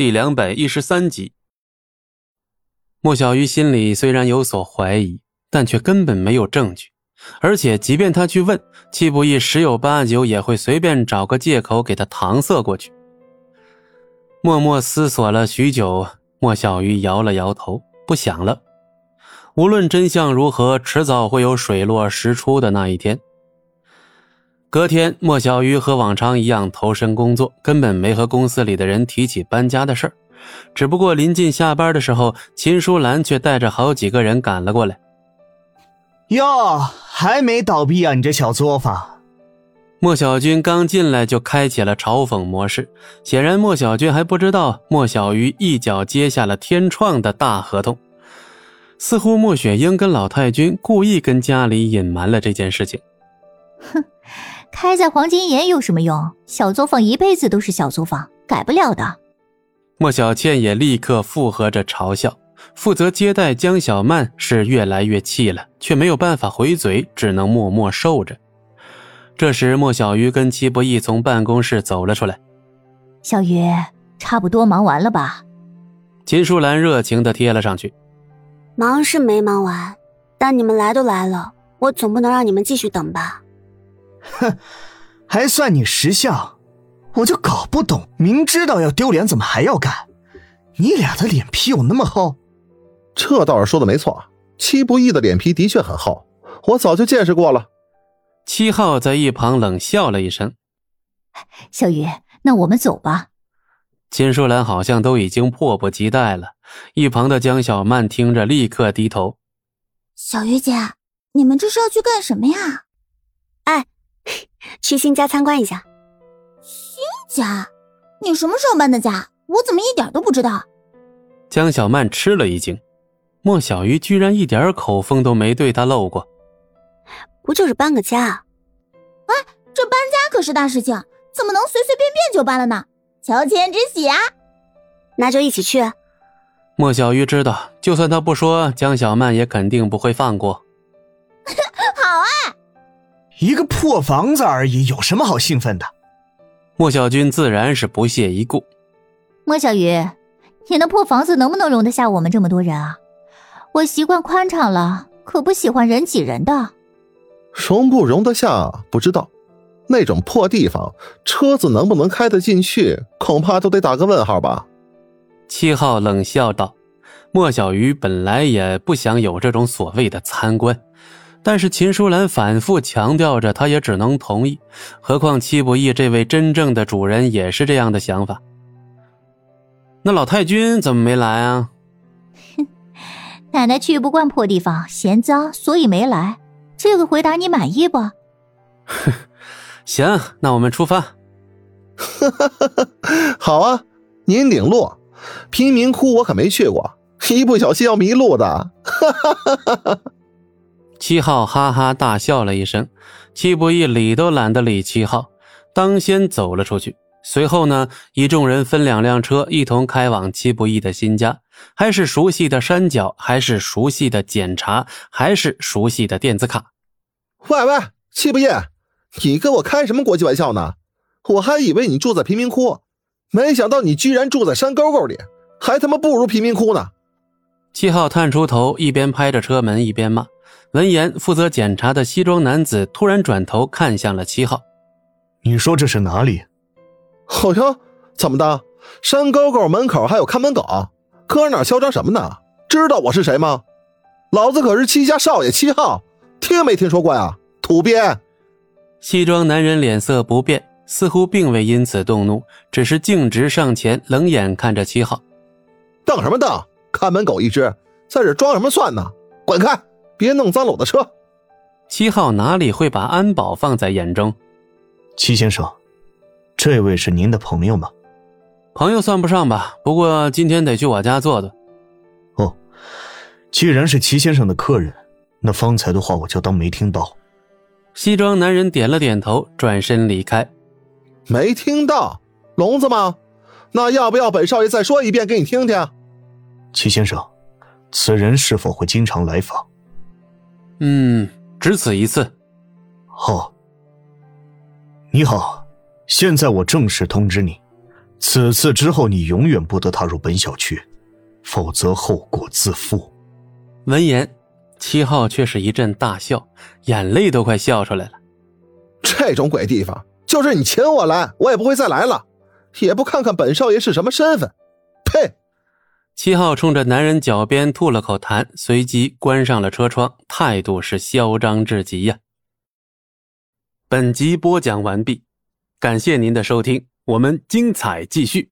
第两百一十三集。莫小鱼心里虽然有所怀疑，但却根本没有证据，而且即便他去问，戚不义十有八九也会随便找个借口给他搪塞过去。默默思索了许久，莫小鱼摇了摇头，不想了。无论真相如何，迟早会有水落石出的那一天。隔天，莫小鱼和往常一样投身工作，根本没和公司里的人提起搬家的事儿。只不过临近下班的时候，秦淑兰却带着好几个人赶了过来。哟，还没倒闭啊？你这小作坊！莫小军刚进来就开启了嘲讽模式，显然莫小军还不知道莫小鱼一脚接下了天创的大合同。似乎莫雪英跟老太君故意跟家里隐瞒了这件事情。哼。开在黄金眼有什么用？小作坊一辈子都是小作坊，改不了的。莫小倩也立刻附和着嘲笑。负责接待江小曼是越来越气了，却没有办法回嘴，只能默默受着。这时，莫小鱼跟戚不义从办公室走了出来。小鱼，差不多忙完了吧？秦淑兰热情的贴了上去。忙是没忙完，但你们来都来了，我总不能让你们继续等吧？哼，还算你识相，我就搞不懂，明知道要丢脸，怎么还要干？你俩的脸皮有那么厚？这倒是说的没错，戚不义的脸皮的确很厚，我早就见识过了。七号在一旁冷笑了一声：“小雨，那我们走吧。”金淑兰好像都已经迫不及待了。一旁的江小曼听着，立刻低头：“小鱼姐，你们这是要去干什么呀？”去新家参观一下。新家？你什么时候搬的家？我怎么一点都不知道？江小曼吃了一惊，莫小鱼居然一点口风都没对她漏过。不就是搬个家？哎，这搬家可是大事情，怎么能随随便便就搬了呢？乔迁之喜啊！那就一起去。莫小鱼知道，就算他不说，江小曼也肯定不会放过。一个破房子而已，有什么好兴奋的？莫小军自然是不屑一顾。莫小鱼，你那破房子能不能容得下我们这么多人啊？我习惯宽敞了，可不喜欢人挤人的。容不容得下不知道，那种破地方，车子能不能开得进去，恐怕都得打个问号吧。七号冷笑道：“莫小鱼本来也不想有这种所谓的参观。”但是秦淑兰反复强调着，他也只能同意。何况戚不义这位真正的主人也是这样的想法。那老太君怎么没来啊？哼，奶奶去不惯破地方，嫌脏，所以没来。这个回答你满意不？哼，行，那我们出发。好啊，您领路。贫民窟我可没去过，一不小心要迷路的。哈哈哈哈哈。七号哈哈大笑了一声，戚不义理都懒得理七号，当先走了出去。随后呢，一众人分两辆车，一同开往戚不义的新家。还是熟悉的山脚，还是熟悉的检查，还是熟悉的电子卡。喂喂，戚不义，你跟我开什么国际玩笑呢？我还以为你住在贫民窟，没想到你居然住在山沟沟里，还他妈不如贫民窟呢。七号探出头，一边拍着车门，一边骂。闻言，负责检查的西装男子突然转头看向了七号：“你说这是哪里？好呀，怎么的？山沟沟门口还有看门狗，搁哪嚣张什么呢？知道我是谁吗？老子可是戚家少爷七号，听没听说过呀？土鳖！”西装男人脸色不变，似乎并未因此动怒，只是径直上前，冷眼看着七号：“瞪什么瞪？看门狗一只，在这装什么蒜呢？滚开！”别弄脏了我的车。七号哪里会把安保放在眼中？齐先生，这位是您的朋友吗？朋友算不上吧，不过今天得去我家坐坐。哦，既然是齐先生的客人，那方才的话我就当没听到。西装男人点了点头，转身离开。没听到？聋子吗？那要不要本少爷再说一遍给你听听？齐先生，此人是否会经常来访？嗯，只此一次。好，你好，现在我正式通知你，此次之后，你永远不得踏入本小区，否则后果自负。闻言，七号却是一阵大笑，眼泪都快笑出来了。这种鬼地方，就是你请我来，我也不会再来了，也不看看本少爷是什么身份。呸！七号冲着男人脚边吐了口痰，随即关上了车窗，态度是嚣张至极呀。本集播讲完毕，感谢您的收听，我们精彩继续。